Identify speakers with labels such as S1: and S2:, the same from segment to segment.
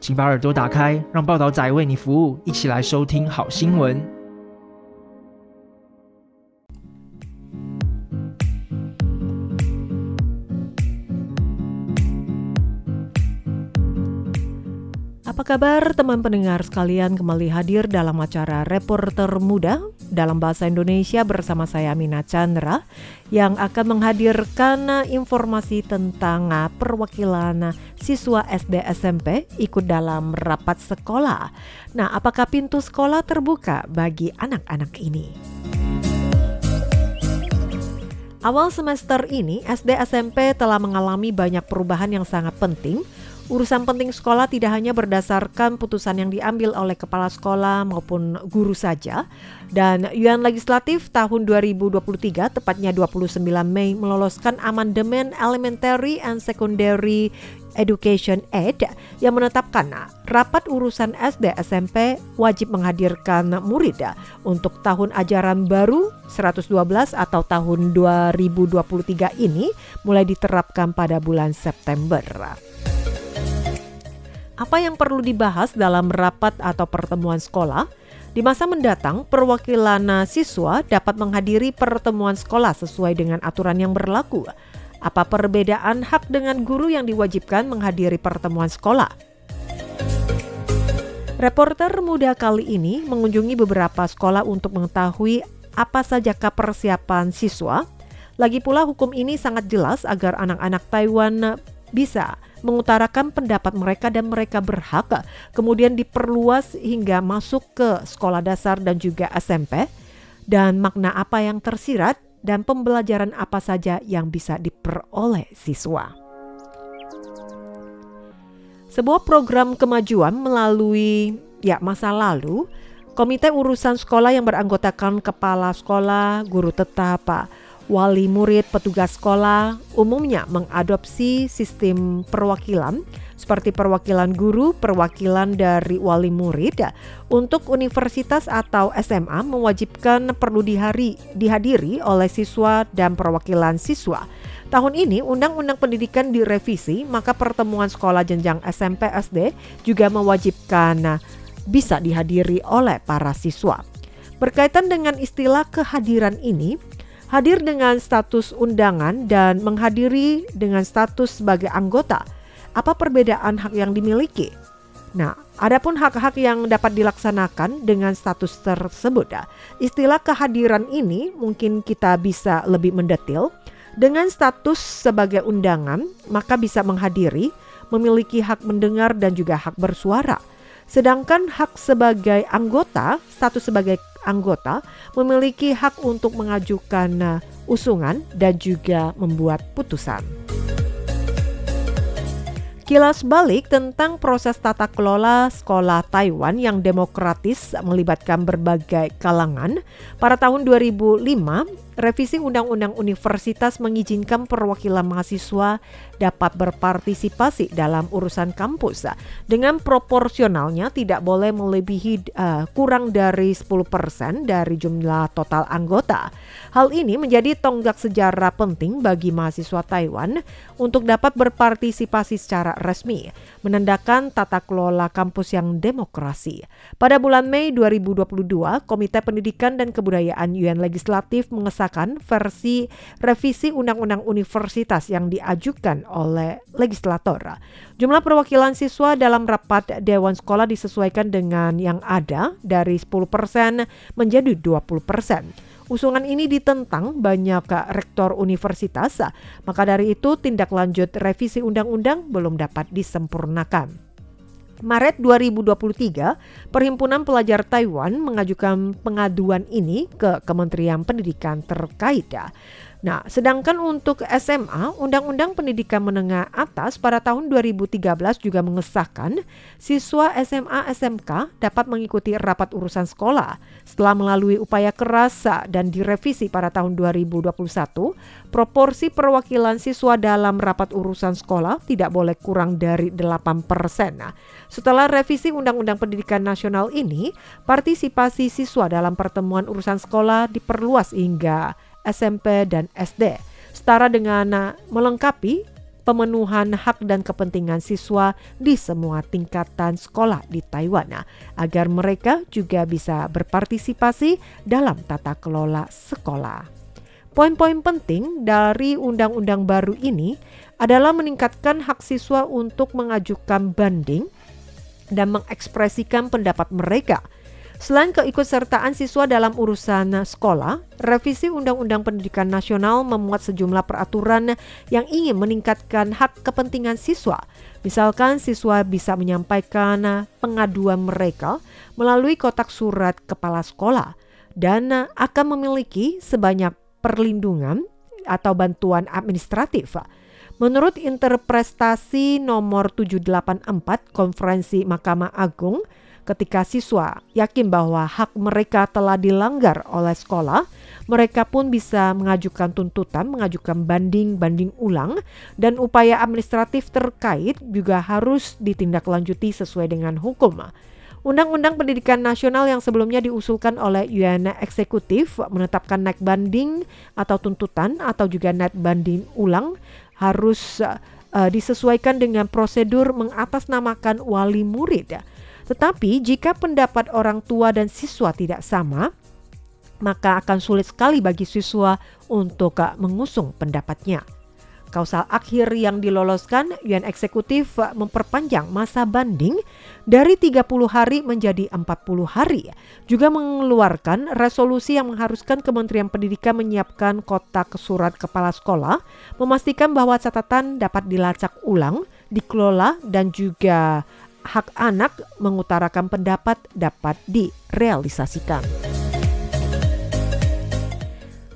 S1: 请把耳朵打开，让报道仔为你服务，一起来收听好新闻。
S2: Kabar teman pendengar sekalian kembali hadir dalam acara Reporter Muda dalam bahasa Indonesia bersama saya Amina Chandra yang akan menghadirkan informasi tentang perwakilan siswa SD SMP ikut dalam rapat sekolah. Nah, apakah pintu sekolah terbuka bagi anak-anak ini? Awal semester ini, SD SMP telah mengalami banyak perubahan yang sangat penting. Urusan penting sekolah tidak hanya berdasarkan putusan yang diambil oleh kepala sekolah maupun guru saja. Dan Yuan Legislatif tahun 2023, tepatnya 29 Mei, meloloskan amandemen Elementary and Secondary Education Act yang menetapkan rapat urusan SD SMP wajib menghadirkan murid untuk tahun ajaran baru 112 atau tahun 2023 ini mulai diterapkan pada bulan September. Apa yang perlu dibahas dalam rapat atau pertemuan sekolah? Di masa mendatang, perwakilan siswa dapat menghadiri pertemuan sekolah sesuai dengan aturan yang berlaku. Apa perbedaan hak dengan guru yang diwajibkan menghadiri pertemuan sekolah? Reporter muda kali ini mengunjungi beberapa sekolah untuk mengetahui apa sajakah persiapan siswa. Lagi pula hukum ini sangat jelas agar anak-anak Taiwan bisa mengutarakan pendapat mereka dan mereka berhak kemudian diperluas hingga masuk ke sekolah dasar dan juga SMP dan makna apa yang tersirat dan pembelajaran apa saja yang bisa diperoleh siswa. Sebuah program kemajuan melalui ya masa lalu Komite Urusan Sekolah yang beranggotakan kepala sekolah, guru tetap, wali murid, petugas sekolah umumnya mengadopsi sistem perwakilan seperti perwakilan guru, perwakilan dari wali murid. Untuk universitas atau SMA mewajibkan perlu dihari, dihadiri oleh siswa dan perwakilan siswa. Tahun ini Undang-Undang Pendidikan direvisi, maka pertemuan sekolah jenjang SMP SD juga mewajibkan bisa dihadiri oleh para siswa. Berkaitan dengan istilah kehadiran ini, hadir dengan status undangan dan menghadiri dengan status sebagai anggota. Apa perbedaan hak yang dimiliki? Nah, adapun hak-hak yang dapat dilaksanakan dengan status tersebut, istilah kehadiran ini mungkin kita bisa lebih mendetil. Dengan status sebagai undangan, maka bisa menghadiri, memiliki hak mendengar dan juga hak bersuara. Sedangkan hak sebagai anggota, status sebagai anggota memiliki hak untuk mengajukan uh, usungan dan juga membuat putusan. Kilas balik tentang proses tata kelola sekolah Taiwan yang demokratis melibatkan berbagai kalangan. Pada tahun 2005, revisi Undang-Undang Universitas mengizinkan perwakilan mahasiswa dapat berpartisipasi dalam urusan kampus dengan proporsionalnya tidak boleh melebihi uh, kurang dari 10% dari jumlah total anggota. Hal ini menjadi tonggak sejarah penting bagi mahasiswa Taiwan untuk dapat berpartisipasi secara resmi, menandakan tata kelola kampus yang demokrasi. Pada bulan Mei 2022, Komite Pendidikan dan Kebudayaan UN Legislatif mengesahkan versi revisi Undang-Undang Universitas yang diajukan oleh legislator. Jumlah perwakilan siswa dalam rapat Dewan Sekolah disesuaikan dengan yang ada dari 10% menjadi 20%. Usungan ini ditentang banyak rektor universitas, maka dari itu tindak lanjut revisi undang-undang belum dapat disempurnakan. Maret 2023, Perhimpunan Pelajar Taiwan mengajukan pengaduan ini ke Kementerian Pendidikan terkait. Nah, sedangkan untuk SMA, Undang-Undang Pendidikan Menengah Atas pada tahun 2013 juga mengesahkan siswa SMA SMK dapat mengikuti rapat urusan sekolah. Setelah melalui upaya keras dan direvisi pada tahun 2021, proporsi perwakilan siswa dalam rapat urusan sekolah tidak boleh kurang dari 8 persen. Nah, setelah revisi Undang-Undang Pendidikan Nasional ini, partisipasi siswa dalam pertemuan urusan sekolah diperluas hingga SMP, dan SD, setara dengan uh, melengkapi pemenuhan hak dan kepentingan siswa di semua tingkatan sekolah di Taiwan nah, agar mereka juga bisa berpartisipasi dalam tata kelola sekolah. Poin-poin penting dari undang-undang baru ini adalah meningkatkan hak siswa untuk mengajukan banding dan mengekspresikan pendapat mereka – Selain keikutsertaan siswa dalam urusan sekolah, revisi Undang-Undang Pendidikan Nasional memuat sejumlah peraturan yang ingin meningkatkan hak kepentingan siswa. Misalkan siswa bisa menyampaikan pengaduan mereka melalui kotak surat kepala sekolah dan akan memiliki sebanyak perlindungan atau bantuan administratif. Menurut interpretasi nomor 784 Konferensi Mahkamah Agung, Ketika siswa yakin bahwa hak mereka telah dilanggar oleh sekolah, mereka pun bisa mengajukan tuntutan, mengajukan banding-banding ulang, dan upaya administratif terkait juga harus ditindaklanjuti sesuai dengan hukum. Undang-Undang Pendidikan Nasional yang sebelumnya diusulkan oleh UN Eksekutif menetapkan naik banding atau tuntutan atau juga naik banding ulang harus uh, disesuaikan dengan prosedur mengatasnamakan wali murid. Tetapi jika pendapat orang tua dan siswa tidak sama, maka akan sulit sekali bagi siswa untuk mengusung pendapatnya. Kausal akhir yang diloloskan, UN Eksekutif memperpanjang masa banding dari 30 hari menjadi 40 hari. Juga mengeluarkan resolusi yang mengharuskan Kementerian Pendidikan menyiapkan kotak surat kepala sekolah, memastikan bahwa catatan dapat dilacak ulang, dikelola, dan juga hak anak mengutarakan pendapat dapat direalisasikan.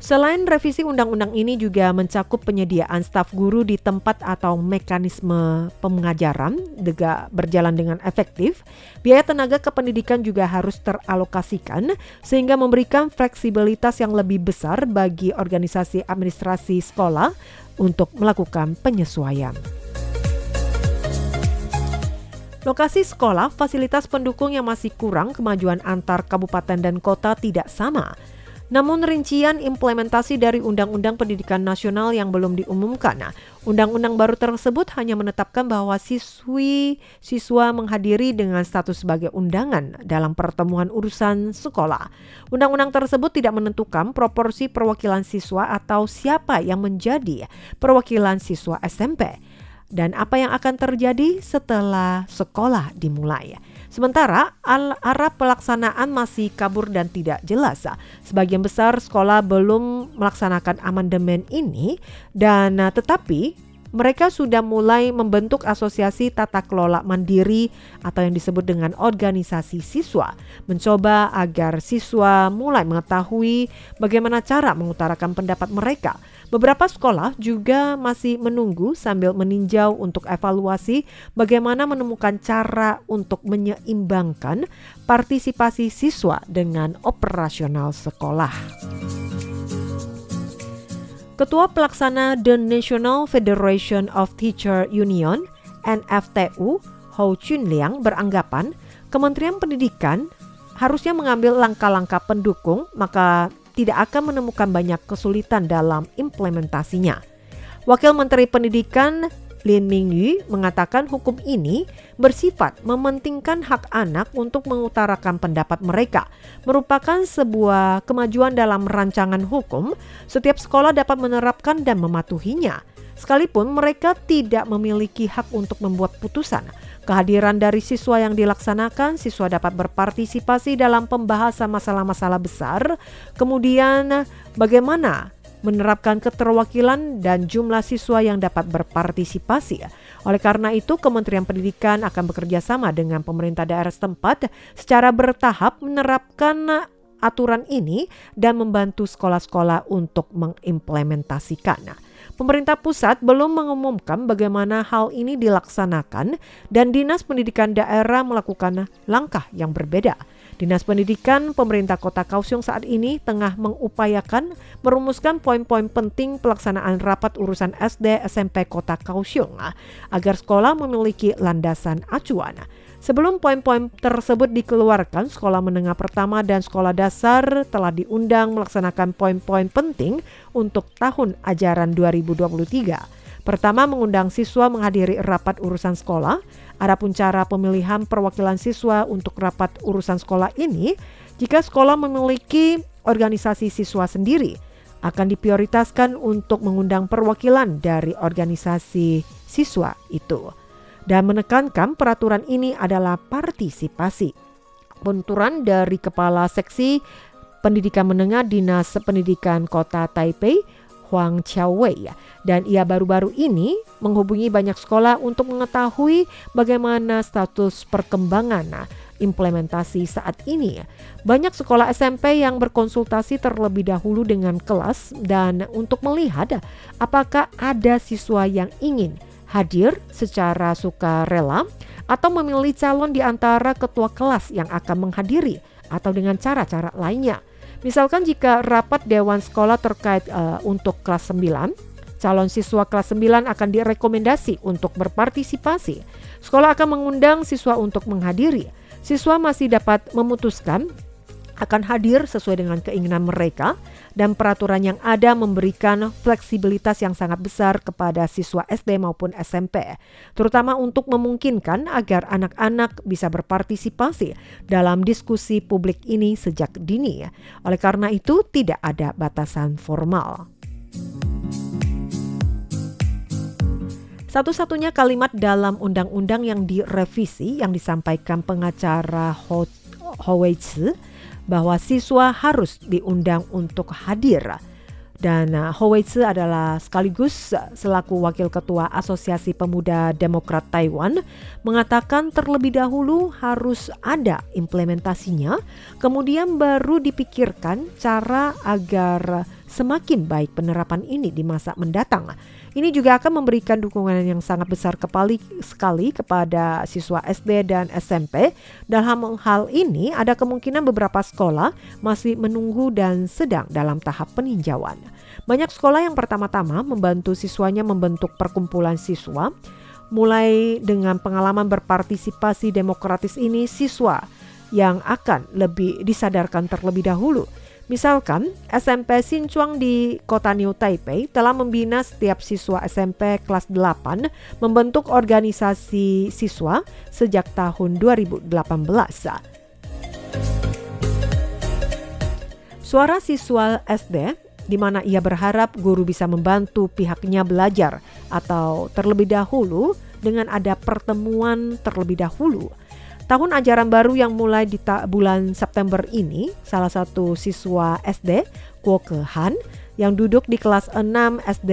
S2: Selain revisi undang-undang ini juga mencakup penyediaan staf guru di tempat atau mekanisme pengajaran juga berjalan dengan efektif, biaya tenaga kependidikan juga harus teralokasikan sehingga memberikan fleksibilitas yang lebih besar bagi organisasi administrasi sekolah untuk melakukan penyesuaian. Lokasi sekolah, fasilitas pendukung yang masih kurang, kemajuan antar kabupaten dan kota tidak sama. Namun rincian implementasi dari Undang-Undang Pendidikan Nasional yang belum diumumkan. Nah, undang-undang baru tersebut hanya menetapkan bahwa siswi siswa menghadiri dengan status sebagai undangan dalam pertemuan urusan sekolah. Undang-undang tersebut tidak menentukan proporsi perwakilan siswa atau siapa yang menjadi perwakilan siswa SMP dan apa yang akan terjadi setelah sekolah dimulai. Sementara arah pelaksanaan masih kabur dan tidak jelas. Sebagian besar sekolah belum melaksanakan amandemen ini dan tetapi mereka sudah mulai membentuk asosiasi tata kelola mandiri atau yang disebut dengan organisasi siswa, mencoba agar siswa mulai mengetahui bagaimana cara mengutarakan pendapat mereka Beberapa sekolah juga masih menunggu sambil meninjau untuk evaluasi bagaimana menemukan cara untuk menyeimbangkan partisipasi siswa dengan operasional sekolah. Ketua Pelaksana The National Federation of Teacher Union NFTU Ho Chun Liang beranggapan Kementerian Pendidikan harusnya mengambil langkah-langkah pendukung maka tidak akan menemukan banyak kesulitan dalam implementasinya. Wakil Menteri Pendidikan Lin Mingyu mengatakan hukum ini bersifat mementingkan hak anak untuk mengutarakan pendapat mereka. Merupakan sebuah kemajuan dalam rancangan hukum, setiap sekolah dapat menerapkan dan mematuhinya. Sekalipun mereka tidak memiliki hak untuk membuat putusan, Kehadiran dari siswa yang dilaksanakan, siswa dapat berpartisipasi dalam pembahasan masalah-masalah besar. Kemudian, bagaimana menerapkan keterwakilan dan jumlah siswa yang dapat berpartisipasi. Oleh karena itu, Kementerian Pendidikan akan bekerja sama dengan pemerintah daerah setempat secara bertahap menerapkan aturan ini dan membantu sekolah-sekolah untuk mengimplementasikan. Pemerintah pusat belum mengumumkan bagaimana hal ini dilaksanakan dan Dinas Pendidikan Daerah melakukan langkah yang berbeda. Dinas Pendidikan pemerintah Kota Kaohsiung saat ini tengah mengupayakan merumuskan poin-poin penting pelaksanaan rapat urusan SD SMP Kota Kaohsiung agar sekolah memiliki landasan acuan. Sebelum poin-poin tersebut dikeluarkan, sekolah menengah pertama dan sekolah dasar telah diundang melaksanakan poin-poin penting untuk tahun ajaran 2023. Pertama, mengundang siswa menghadiri rapat urusan sekolah. Adapun cara pemilihan perwakilan siswa untuk rapat urusan sekolah ini, jika sekolah memiliki organisasi siswa sendiri, akan diprioritaskan untuk mengundang perwakilan dari organisasi siswa itu dan menekankan peraturan ini adalah partisipasi. Penuturan dari Kepala Seksi Pendidikan Menengah Dinas Pendidikan Kota Taipei, Huang Qiaowei ya. Dan ia baru-baru ini menghubungi banyak sekolah untuk mengetahui bagaimana status perkembangan nah, implementasi saat ini. Banyak sekolah SMP yang berkonsultasi terlebih dahulu dengan kelas dan untuk melihat apakah ada siswa yang ingin hadir secara sukarela atau memilih calon di antara ketua kelas yang akan menghadiri atau dengan cara-cara lainnya. Misalkan jika rapat dewan sekolah terkait uh, untuk kelas 9, calon siswa kelas 9 akan direkomendasi untuk berpartisipasi. Sekolah akan mengundang siswa untuk menghadiri. Siswa masih dapat memutuskan akan hadir sesuai dengan keinginan mereka dan peraturan yang ada memberikan fleksibilitas yang sangat besar kepada siswa SD maupun SMP, terutama untuk memungkinkan agar anak-anak bisa berpartisipasi dalam diskusi publik ini sejak dini. Oleh karena itu, tidak ada batasan formal. Satu-satunya kalimat dalam undang-undang yang direvisi yang disampaikan pengacara Ho, Ho Wei Tzu bahwa siswa harus diundang untuk hadir. Dan uh, Ho Wei Tzu adalah sekaligus selaku Wakil Ketua Asosiasi Pemuda Demokrat Taiwan mengatakan terlebih dahulu harus ada implementasinya, kemudian baru dipikirkan cara agar semakin baik penerapan ini di masa mendatang. Ini juga akan memberikan dukungan yang sangat besar kepali sekali kepada siswa SD dan SMP. Dalam hal ini ada kemungkinan beberapa sekolah masih menunggu dan sedang dalam tahap peninjauan. Banyak sekolah yang pertama-tama membantu siswanya membentuk perkumpulan siswa. Mulai dengan pengalaman berpartisipasi demokratis ini siswa yang akan lebih disadarkan terlebih dahulu Misalkan, SMP Sinchuang di kota New Taipei telah membina setiap siswa SMP kelas 8 membentuk organisasi siswa sejak tahun 2018. Suara siswa SD di mana ia berharap guru bisa membantu pihaknya belajar atau terlebih dahulu dengan ada pertemuan terlebih dahulu Tahun ajaran baru yang mulai di bulan September ini, salah satu siswa SD, Kuo Han, yang duduk di kelas 6 SD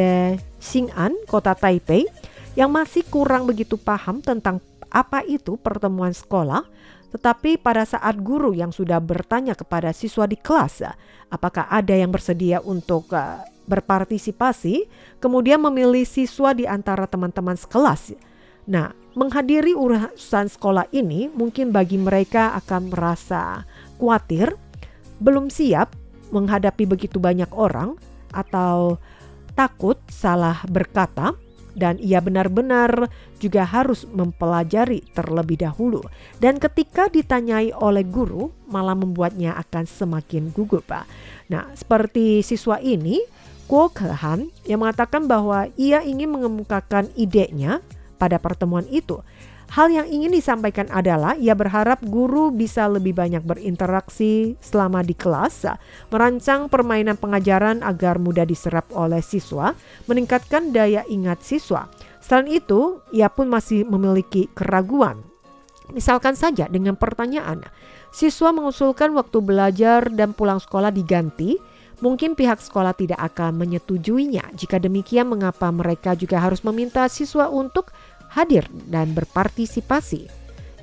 S2: Xing'an, kota Taipei, yang masih kurang begitu paham tentang apa itu pertemuan sekolah, tetapi pada saat guru yang sudah bertanya kepada siswa di kelas, apakah ada yang bersedia untuk uh, berpartisipasi, kemudian memilih siswa di antara teman-teman sekelas. Nah, menghadiri urusan sekolah ini mungkin bagi mereka akan merasa khawatir, belum siap menghadapi begitu banyak orang atau takut salah berkata dan ia benar-benar juga harus mempelajari terlebih dahulu dan ketika ditanyai oleh guru malah membuatnya akan semakin gugup. Nah, seperti siswa ini, Kuo Kehan yang mengatakan bahwa ia ingin mengemukakan idenya pada pertemuan itu. Hal yang ingin disampaikan adalah ia berharap guru bisa lebih banyak berinteraksi selama di kelas, merancang permainan pengajaran agar mudah diserap oleh siswa, meningkatkan daya ingat siswa. Selain itu, ia pun masih memiliki keraguan. Misalkan saja dengan pertanyaan, siswa mengusulkan waktu belajar dan pulang sekolah diganti, Mungkin pihak sekolah tidak akan menyetujuinya. Jika demikian, mengapa mereka juga harus meminta siswa untuk hadir dan berpartisipasi?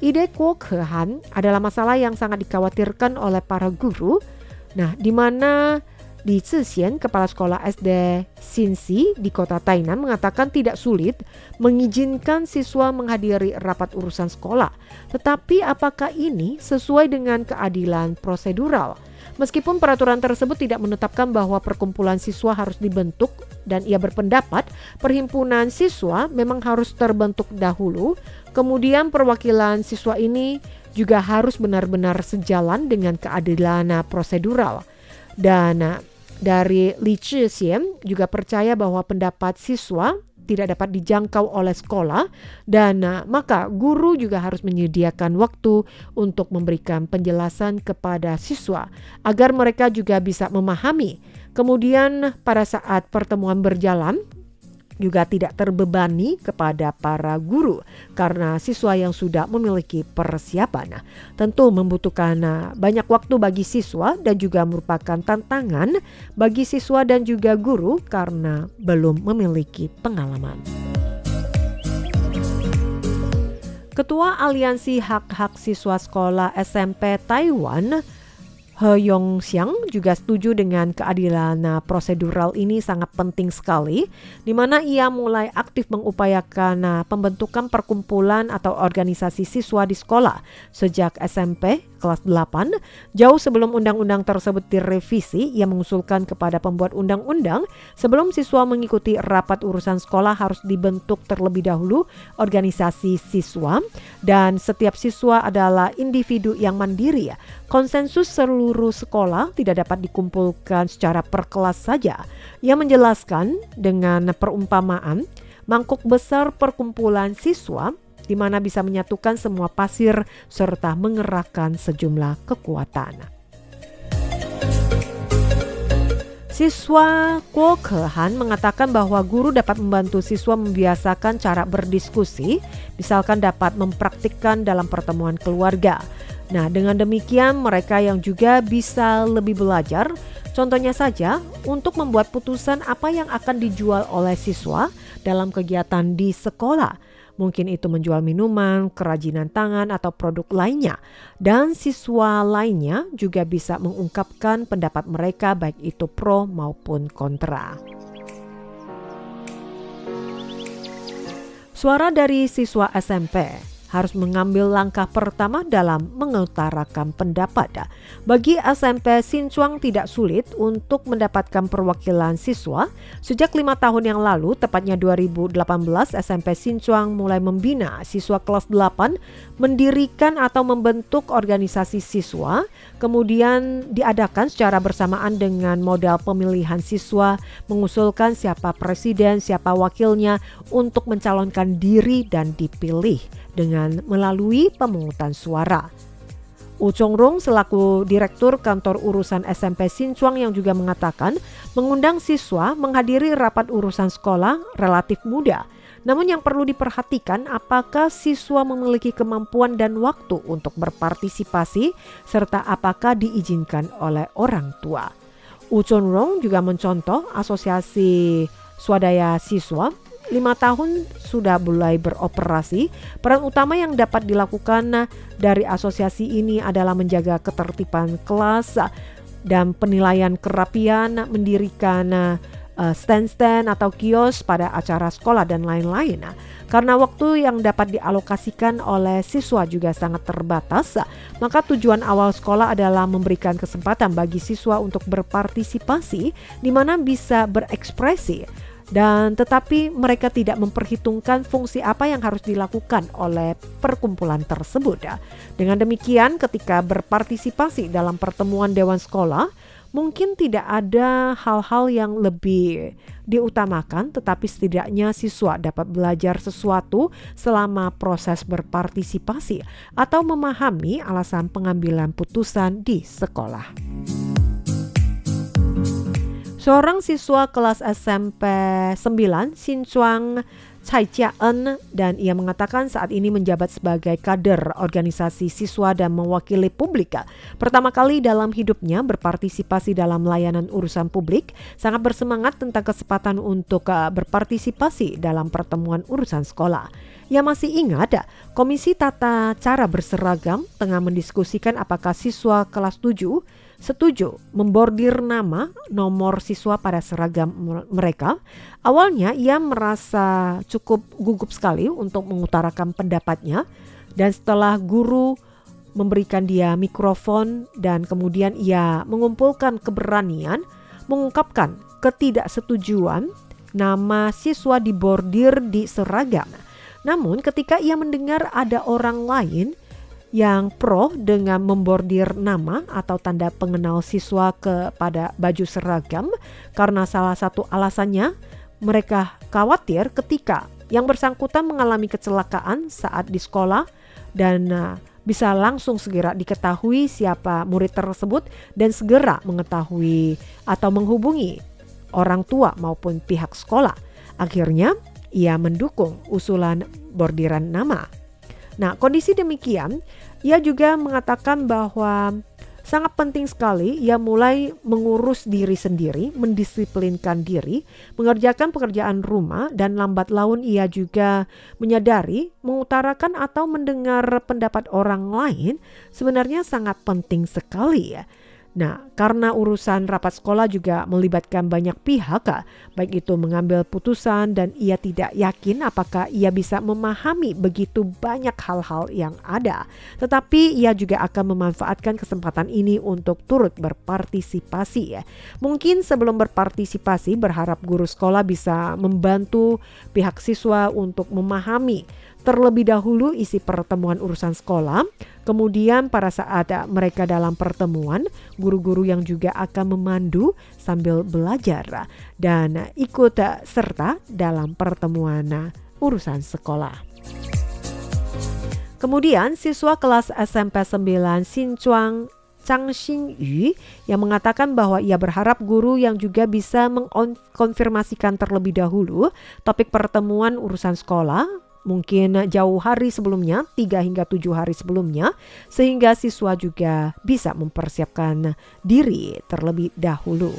S2: Ide Kuok Hehan adalah masalah yang sangat dikhawatirkan oleh para guru. Nah, di mana di Zhejian, Kepala Sekolah SD Sinsi di kota Tainan mengatakan tidak sulit mengizinkan siswa menghadiri rapat urusan sekolah. Tetapi apakah ini sesuai dengan keadilan prosedural? Meskipun peraturan tersebut tidak menetapkan bahwa perkumpulan siswa harus dibentuk dan ia berpendapat perhimpunan siswa memang harus terbentuk dahulu, kemudian perwakilan siswa ini juga harus benar-benar sejalan dengan keadilan prosedural. Dan dari Li Zhixien juga percaya bahwa pendapat siswa tidak dapat dijangkau oleh sekolah dan uh, maka guru juga harus menyediakan waktu untuk memberikan penjelasan kepada siswa agar mereka juga bisa memahami. Kemudian pada saat pertemuan berjalan juga tidak terbebani kepada para guru karena siswa yang sudah memiliki persiapan. Nah, tentu membutuhkan uh, banyak waktu bagi siswa dan juga merupakan tantangan bagi siswa dan juga guru karena belum memiliki pengalaman. Ketua Aliansi Hak-Hak Siswa Sekolah SMP Taiwan He Yong Xiang juga setuju dengan keadilan nah, prosedural ini sangat penting sekali, di mana ia mulai aktif mengupayakan nah, pembentukan perkumpulan atau organisasi siswa di sekolah sejak SMP kelas 8, jauh sebelum undang-undang tersebut direvisi, ia mengusulkan kepada pembuat undang-undang sebelum siswa mengikuti rapat urusan sekolah harus dibentuk terlebih dahulu organisasi siswa dan setiap siswa adalah individu yang mandiri. Konsensus seluruh sekolah tidak dapat dikumpulkan secara per kelas saja. Ia menjelaskan dengan perumpamaan mangkuk besar perkumpulan siswa di mana bisa menyatukan semua pasir serta mengerahkan sejumlah kekuatan. Siswa Kuo Kehan mengatakan bahwa guru dapat membantu siswa membiasakan cara berdiskusi, misalkan dapat mempraktikkan dalam pertemuan keluarga. Nah, dengan demikian mereka yang juga bisa lebih belajar, contohnya saja untuk membuat putusan apa yang akan dijual oleh siswa dalam kegiatan di sekolah mungkin itu menjual minuman, kerajinan tangan, atau produk lainnya. Dan siswa lainnya juga bisa mengungkapkan pendapat mereka baik itu pro maupun kontra. Suara dari siswa SMP harus mengambil langkah pertama dalam mengutarakan pendapat. Bagi SMP Sinchuang tidak sulit untuk mendapatkan perwakilan siswa. Sejak lima tahun yang lalu, tepatnya 2018, SMP Sinchuang mulai membina siswa kelas 8 mendirikan atau membentuk organisasi siswa, kemudian diadakan secara bersamaan dengan modal pemilihan siswa, mengusulkan siapa presiden, siapa wakilnya untuk mencalonkan diri dan dipilih dengan melalui pemungutan suara. U Rong selaku Direktur Kantor Urusan SMP Sinchuang yang juga mengatakan mengundang siswa menghadiri rapat urusan sekolah relatif mudah. Namun yang perlu diperhatikan apakah siswa memiliki kemampuan dan waktu untuk berpartisipasi serta apakah diizinkan oleh orang tua. U Rong juga mencontoh asosiasi swadaya siswa lima tahun sudah mulai beroperasi, peran utama yang dapat dilakukan dari asosiasi ini adalah menjaga ketertiban kelas dan penilaian kerapian, mendirikan stand-stand atau kios pada acara sekolah dan lain-lain. Karena waktu yang dapat dialokasikan oleh siswa juga sangat terbatas, maka tujuan awal sekolah adalah memberikan kesempatan bagi siswa untuk berpartisipasi di mana bisa berekspresi dan tetapi mereka tidak memperhitungkan fungsi apa yang harus dilakukan oleh perkumpulan tersebut. Dengan demikian ketika berpartisipasi dalam pertemuan dewan sekolah mungkin tidak ada hal-hal yang lebih diutamakan tetapi setidaknya siswa dapat belajar sesuatu selama proses berpartisipasi atau memahami alasan pengambilan putusan di sekolah. Seorang siswa kelas SMP 9, Xin Chuang Cai Jia-en dan ia mengatakan saat ini menjabat sebagai kader organisasi siswa dan mewakili publik. Pertama kali dalam hidupnya berpartisipasi dalam layanan urusan publik, sangat bersemangat tentang kesempatan untuk uh, berpartisipasi dalam pertemuan urusan sekolah. Ia masih ingat Komisi Tata Cara Berseragam tengah mendiskusikan apakah siswa kelas 7 setuju membordir nama nomor siswa pada seragam mereka. Awalnya ia merasa cukup gugup sekali untuk mengutarakan pendapatnya dan setelah guru memberikan dia mikrofon dan kemudian ia mengumpulkan keberanian mengungkapkan ketidaksetujuan nama siswa dibordir di seragam. Namun ketika ia mendengar ada orang lain yang pro dengan membordir nama atau tanda pengenal siswa kepada baju seragam karena salah satu alasannya mereka khawatir ketika yang bersangkutan mengalami kecelakaan saat di sekolah dan uh, bisa langsung segera diketahui siapa murid tersebut dan segera mengetahui atau menghubungi orang tua maupun pihak sekolah. Akhirnya ia mendukung usulan bordiran nama. Nah, kondisi demikian, ia juga mengatakan bahwa sangat penting sekali ia mulai mengurus diri sendiri, mendisiplinkan diri, mengerjakan pekerjaan rumah dan lambat laun ia juga menyadari mengutarakan atau mendengar pendapat orang lain sebenarnya sangat penting sekali ya. Nah, karena urusan rapat sekolah juga melibatkan banyak pihak, baik itu mengambil putusan dan ia tidak yakin apakah ia bisa memahami begitu banyak hal-hal yang ada. Tetapi ia juga akan memanfaatkan kesempatan ini untuk turut berpartisipasi ya. Mungkin sebelum berpartisipasi berharap guru sekolah bisa membantu pihak siswa untuk memahami terlebih dahulu isi pertemuan urusan sekolah, kemudian pada saat mereka dalam pertemuan, guru-guru yang juga akan memandu sambil belajar dan ikut serta dalam pertemuan urusan sekolah. Kemudian siswa kelas SMP 9 Sinchuang Chang Xinyu yang mengatakan bahwa ia berharap guru yang juga bisa mengkonfirmasikan terlebih dahulu topik pertemuan urusan sekolah mungkin jauh hari sebelumnya, 3 hingga 7 hari sebelumnya, sehingga siswa juga bisa mempersiapkan diri terlebih dahulu.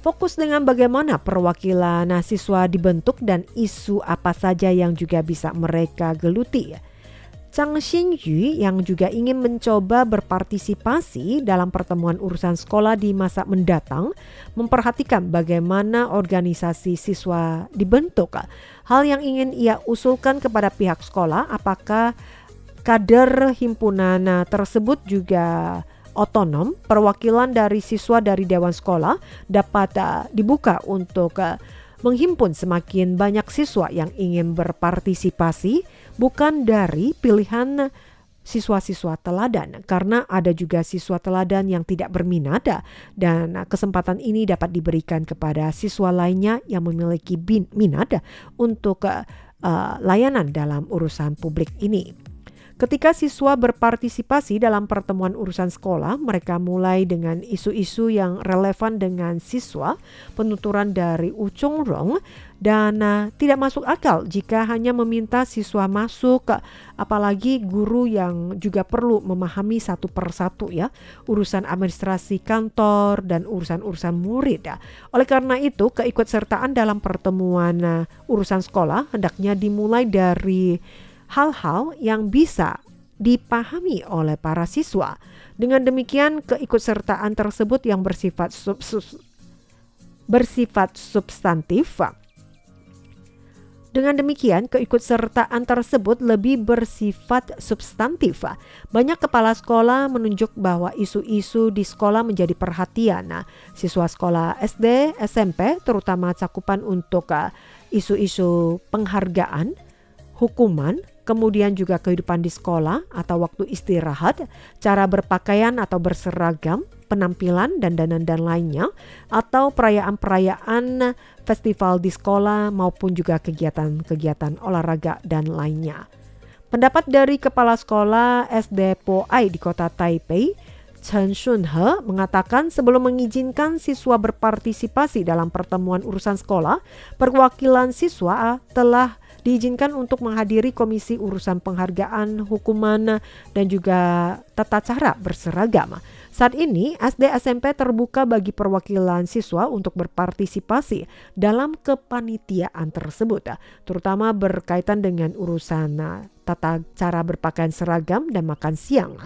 S2: Fokus dengan bagaimana perwakilan siswa dibentuk dan isu apa saja yang juga bisa mereka geluti. Chang Xinyu yang juga ingin mencoba berpartisipasi dalam pertemuan urusan sekolah di masa mendatang memperhatikan bagaimana organisasi siswa dibentuk. Hal yang ingin ia usulkan kepada pihak sekolah apakah kader himpunan tersebut juga otonom, perwakilan dari siswa dari dewan sekolah dapat dibuka untuk menghimpun semakin banyak siswa yang ingin berpartisipasi bukan dari pilihan siswa-siswa teladan karena ada juga siswa teladan yang tidak berminat dan kesempatan ini dapat diberikan kepada siswa lainnya yang memiliki minat untuk uh, layanan dalam urusan publik ini. Ketika siswa berpartisipasi dalam pertemuan urusan sekolah, mereka mulai dengan isu-isu yang relevan dengan siswa, penuturan dari Ucong Rong, dan uh, tidak masuk akal jika hanya meminta siswa masuk, apalagi guru yang juga perlu memahami satu persatu ya, urusan administrasi kantor dan urusan-urusan murid. Oleh karena itu, keikutsertaan dalam pertemuan uh, urusan sekolah hendaknya dimulai dari hal-hal yang bisa dipahami oleh para siswa. Dengan demikian keikutsertaan tersebut yang bersifat sub, bersifat substantif dengan demikian, keikutsertaan tersebut lebih bersifat substantif. Banyak kepala sekolah menunjuk bahwa isu-isu di sekolah menjadi perhatian. Nah, siswa sekolah SD, SMP, terutama cakupan untuk isu-isu penghargaan, hukuman, kemudian juga kehidupan di sekolah atau waktu istirahat, cara berpakaian atau berseragam, penampilan dan dan dan lainnya, atau perayaan-perayaan festival di sekolah maupun juga kegiatan-kegiatan olahraga dan lainnya. Pendapat dari Kepala Sekolah SD Po Ai di kota Taipei, Chen Shunhe mengatakan sebelum mengizinkan siswa berpartisipasi dalam pertemuan urusan sekolah, perwakilan siswa telah diizinkan untuk menghadiri komisi urusan penghargaan, hukuman, dan juga tata cara berseragam. Saat ini, SD SMP terbuka bagi perwakilan siswa untuk berpartisipasi dalam kepanitiaan tersebut, terutama berkaitan dengan urusan tata cara berpakaian seragam dan makan siang.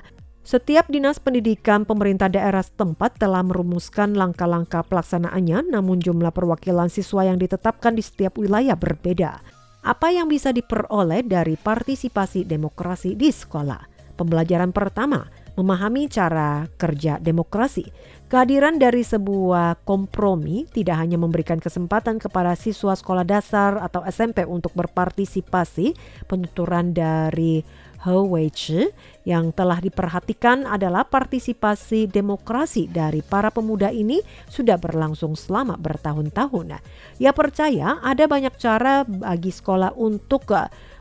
S2: Setiap dinas pendidikan pemerintah daerah setempat telah merumuskan langkah-langkah pelaksanaannya, namun jumlah perwakilan siswa yang ditetapkan di setiap wilayah berbeda. Apa yang bisa diperoleh dari partisipasi demokrasi di sekolah? Pembelajaran pertama, memahami cara kerja demokrasi. Kehadiran dari sebuah kompromi tidak hanya memberikan kesempatan kepada siswa sekolah dasar atau SMP untuk berpartisipasi, penuturan dari He yang telah diperhatikan adalah partisipasi demokrasi dari para pemuda ini sudah berlangsung selama bertahun-tahun. Ia percaya ada banyak cara bagi sekolah untuk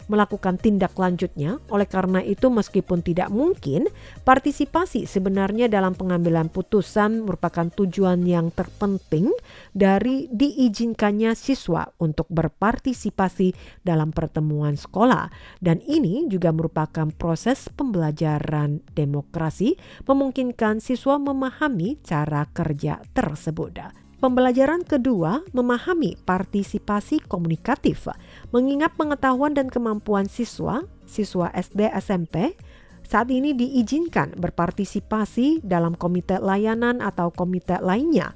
S2: melakukan tindak lanjutnya. Oleh karena itu, meskipun tidak mungkin, partisipasi sebenarnya dalam pengambilan putusan merupakan tujuan yang terpenting dari diizinkannya siswa untuk berpartisipasi dalam pertemuan sekolah. Dan ini juga merupakan proses pembelajaran demokrasi, memungkinkan siswa memahami cara kerja tersebut. Pembelajaran kedua memahami partisipasi komunikatif, mengingat pengetahuan dan kemampuan siswa, siswa SD SMP saat ini diizinkan berpartisipasi dalam komite layanan atau komite lainnya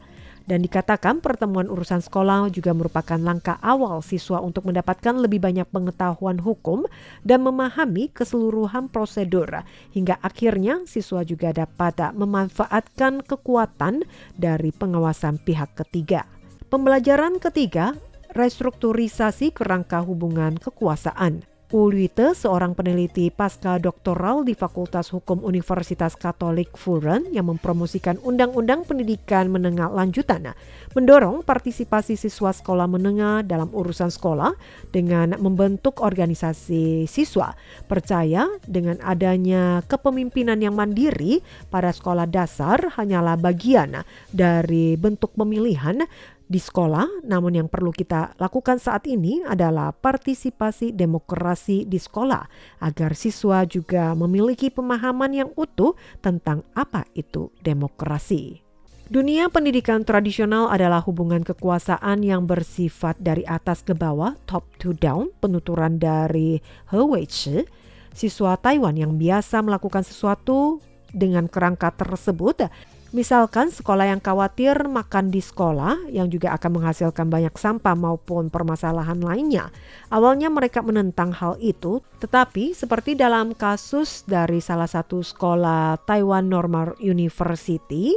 S2: dan dikatakan pertemuan urusan sekolah juga merupakan langkah awal siswa untuk mendapatkan lebih banyak pengetahuan hukum dan memahami keseluruhan prosedur. Hingga akhirnya siswa juga dapat memanfaatkan kekuatan dari pengawasan pihak ketiga. Pembelajaran ketiga, restrukturisasi kerangka hubungan kekuasaan. Ulwite, seorang peneliti pasca doktoral di Fakultas Hukum Universitas Katolik Furen yang mempromosikan Undang-Undang Pendidikan Menengah Lanjutan, mendorong partisipasi siswa sekolah menengah dalam urusan sekolah dengan membentuk organisasi siswa. Percaya dengan adanya kepemimpinan yang mandiri pada sekolah dasar hanyalah bagian dari bentuk pemilihan di sekolah, namun yang perlu kita lakukan saat ini adalah partisipasi demokrasi di sekolah agar siswa juga memiliki pemahaman yang utuh tentang apa itu demokrasi. Dunia pendidikan tradisional adalah hubungan kekuasaan yang bersifat dari atas ke bawah, top to down, penuturan dari He Weichi, siswa Taiwan yang biasa melakukan sesuatu dengan kerangka tersebut Misalkan sekolah yang khawatir makan di sekolah yang juga akan menghasilkan banyak sampah maupun permasalahan lainnya. Awalnya mereka menentang hal itu, tetapi seperti dalam kasus dari salah satu sekolah Taiwan Normal University,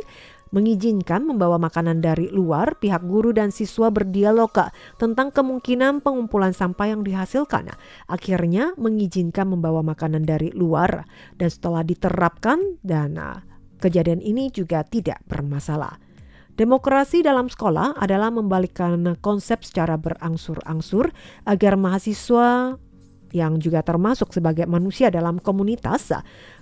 S2: mengizinkan membawa makanan dari luar, pihak guru dan siswa berdialog tentang kemungkinan pengumpulan sampah yang dihasilkan. Akhirnya mengizinkan membawa makanan dari luar dan setelah diterapkan dan Kejadian ini juga tidak bermasalah. Demokrasi dalam sekolah adalah membalikkan konsep secara berangsur-angsur agar mahasiswa yang juga termasuk sebagai manusia dalam komunitas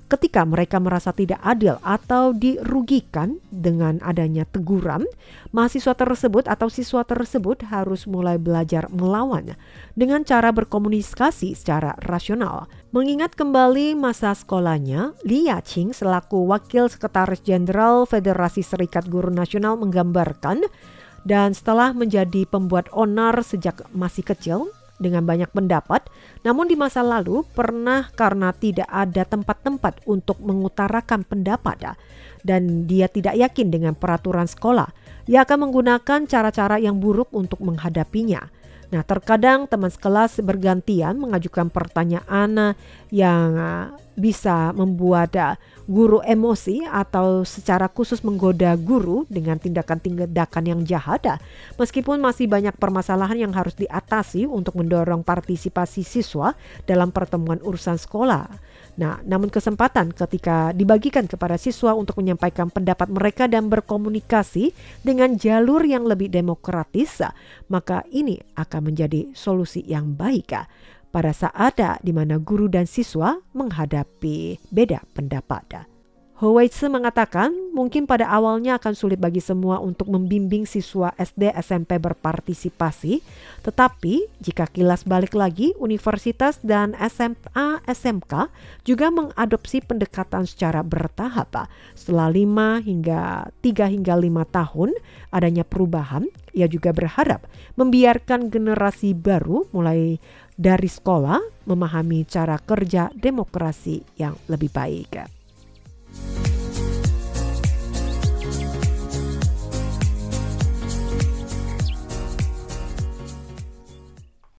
S2: ketika mereka merasa tidak adil atau dirugikan dengan adanya teguran, mahasiswa tersebut atau siswa tersebut harus mulai belajar melawan dengan cara berkomunikasi secara rasional. Mengingat kembali masa sekolahnya, Li Yaqing selaku Wakil Sekretaris Jenderal Federasi Serikat Guru Nasional menggambarkan dan setelah menjadi pembuat onar sejak masih kecil, dengan banyak pendapat, namun di masa lalu pernah karena tidak ada tempat-tempat untuk mengutarakan pendapat dan dia tidak yakin dengan peraturan sekolah, ia akan menggunakan cara-cara yang buruk untuk menghadapinya. Nah, terkadang teman sekelas bergantian mengajukan pertanyaan yang bisa membuat guru emosi atau secara khusus menggoda guru dengan tindakan-tindakan yang jahat, meskipun masih banyak permasalahan yang harus diatasi untuk mendorong partisipasi siswa dalam pertemuan urusan sekolah. Nah, namun kesempatan ketika dibagikan kepada siswa untuk menyampaikan pendapat mereka dan berkomunikasi dengan jalur yang lebih demokratis, maka ini akan menjadi solusi yang baik pada saat di mana guru dan siswa menghadapi beda pendapat. Howeitze mengatakan mungkin pada awalnya akan sulit bagi semua untuk membimbing siswa SD SMP berpartisipasi, tetapi jika kilas balik lagi, universitas dan SMA SMK juga mengadopsi pendekatan secara bertahap. Setelah 5 hingga 3 hingga 5 tahun adanya perubahan, ia juga berharap membiarkan generasi baru mulai dari sekolah memahami cara kerja demokrasi yang lebih baik.